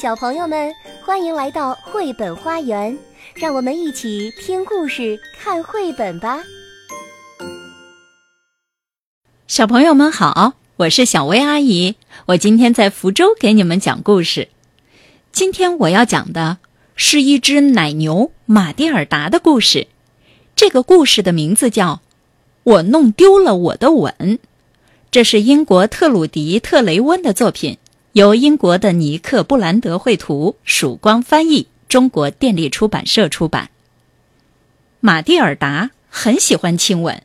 小朋友们，欢迎来到绘本花园，让我们一起听故事、看绘本吧。小朋友们好，我是小薇阿姨，我今天在福州给你们讲故事。今天我要讲的是一只奶牛马蒂尔达的故事。这个故事的名字叫《我弄丢了我的吻》，这是英国特鲁迪特雷温的作品。由英国的尼克布兰德绘图，曙光翻译，中国电力出版社出版。马蒂尔达很喜欢亲吻，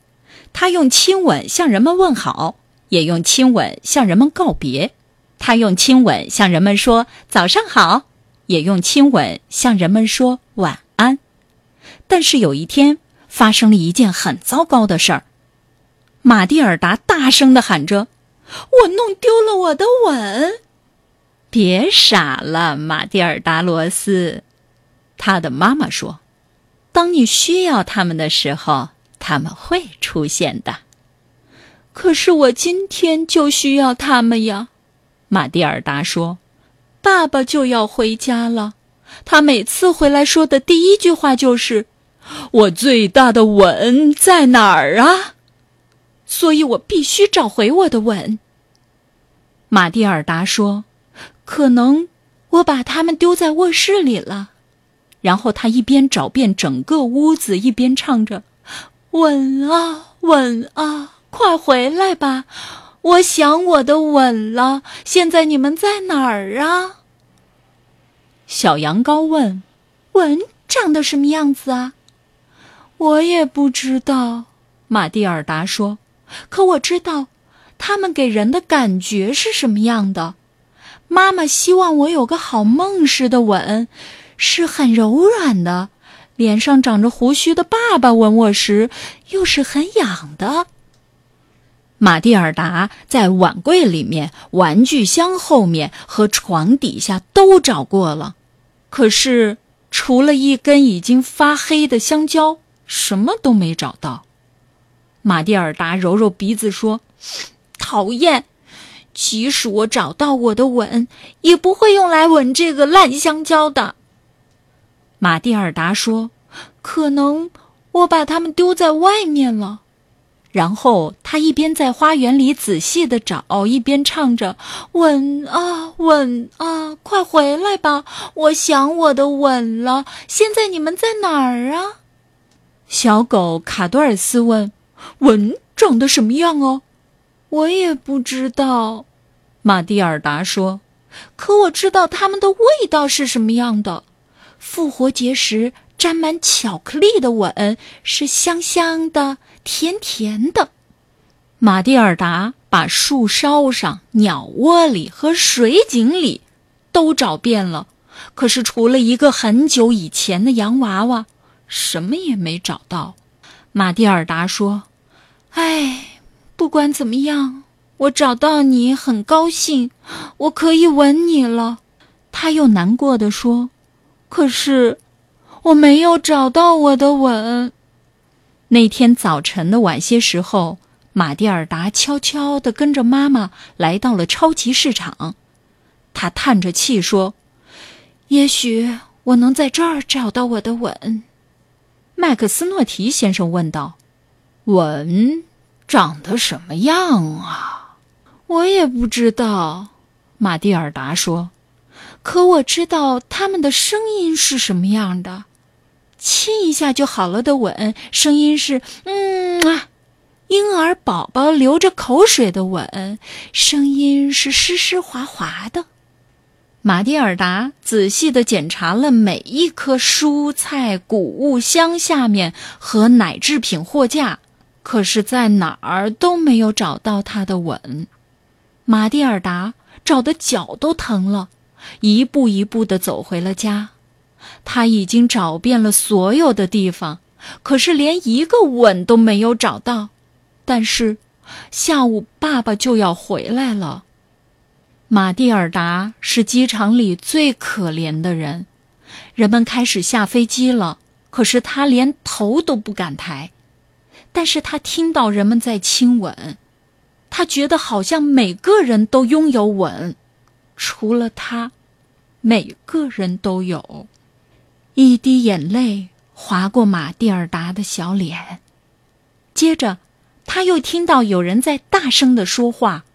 他用亲吻向人们问好，也用亲吻向人们告别。他用亲吻向人们说早上好，也用亲吻向人们说晚安。但是有一天，发生了一件很糟糕的事儿。马蒂尔达大声地喊着：“我弄丢了我的吻！”别傻了，马蒂尔达罗斯，他的妈妈说：“当你需要他们的时候，他们会出现的。”可是我今天就需要他们呀，马蒂尔达说：“爸爸就要回家了，他每次回来说的第一句话就是：‘我最大的吻在哪儿啊？’所以我必须找回我的吻。”马蒂尔达说。可能我把它们丢在卧室里了，然后他一边找遍整个屋子，一边唱着：“吻啊吻啊，快回来吧！我想我的吻了。现在你们在哪儿啊？”小羊羔问：“吻长得什么样子啊？”我也不知道，马蒂尔达说：“可我知道，它们给人的感觉是什么样的。”妈妈希望我有个好梦似的吻，是很柔软的；脸上长着胡须的爸爸吻我时，又是很痒的。马蒂尔达在碗柜里面、玩具箱后面和床底下都找过了，可是除了一根已经发黑的香蕉，什么都没找到。马蒂尔达揉揉鼻子说：“讨厌。”即使我找到我的吻，也不会用来吻这个烂香蕉的。马蒂尔达说：“可能我把它们丢在外面了。”然后他一边在花园里仔细的找，一边唱着：“吻啊吻啊，快回来吧！我想我的吻了。现在你们在哪儿啊？”小狗卡多尔斯问：“吻长得什么样哦？”我也不知道，马蒂尔达说。可我知道它们的味道是什么样的。复活节时沾满巧克力的吻是香香的、甜甜的。马蒂尔达把树梢上、鸟窝里和水井里都找遍了，可是除了一个很久以前的洋娃娃，什么也没找到。马蒂尔达说：“唉。”不管怎么样，我找到你很高兴，我可以吻你了。他又难过的说：“可是我没有找到我的吻。”那天早晨的晚些时候，马蒂尔达悄悄地跟着妈妈来到了超级市场。他叹着气说：“也许我能在这儿找到我的吻。”麦克斯诺提先生问道：“吻？”长得什么样啊？我也不知道，马蒂尔达说。可我知道他们的声音是什么样的。亲一下就好了的吻，声音是嗯啊；婴儿宝宝流着口水的吻，声音是湿湿滑滑的。马蒂尔达仔细的检查了每一棵蔬菜、谷物箱下面和奶制品货架。可是，在哪儿都没有找到他的吻。马蒂尔达找的脚都疼了，一步一步的走回了家。他已经找遍了所有的地方，可是连一个吻都没有找到。但是，下午爸爸就要回来了。马蒂尔达是机场里最可怜的人。人们开始下飞机了，可是他连头都不敢抬。但是他听到人们在亲吻，他觉得好像每个人都拥有吻，除了他。每个人都有。一滴眼泪划过马蒂尔达的小脸，接着，他又听到有人在大声的说话：“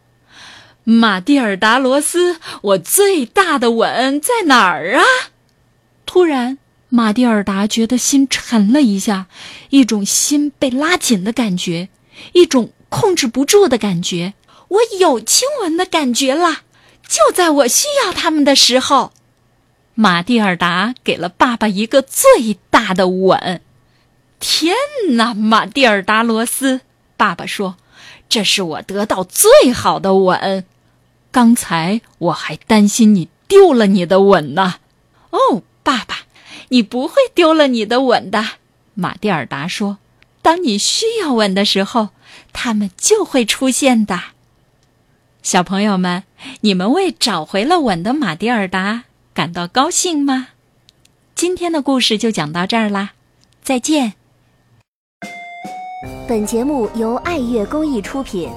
马蒂尔达罗斯，我最大的吻在哪儿啊？”突然，马蒂尔达觉得心沉了一下，一种心被拉紧的感觉，一种控制不住的感觉。我有亲吻的感觉了，就在我需要他们的时候。马蒂尔达给了爸爸一个最大的吻。天哪，马蒂尔达罗斯！爸爸说：“这是我得到最好的吻。刚才我还担心你丢了你的吻呢。”哦，爸爸，你不会丢了你的吻的。马蒂尔达说：“当你需要吻的时候，他们就会出现的。”小朋友们，你们为找回了吻的马蒂尔达。感到高兴吗？今天的故事就讲到这儿啦，再见。本节目由爱乐公益出品。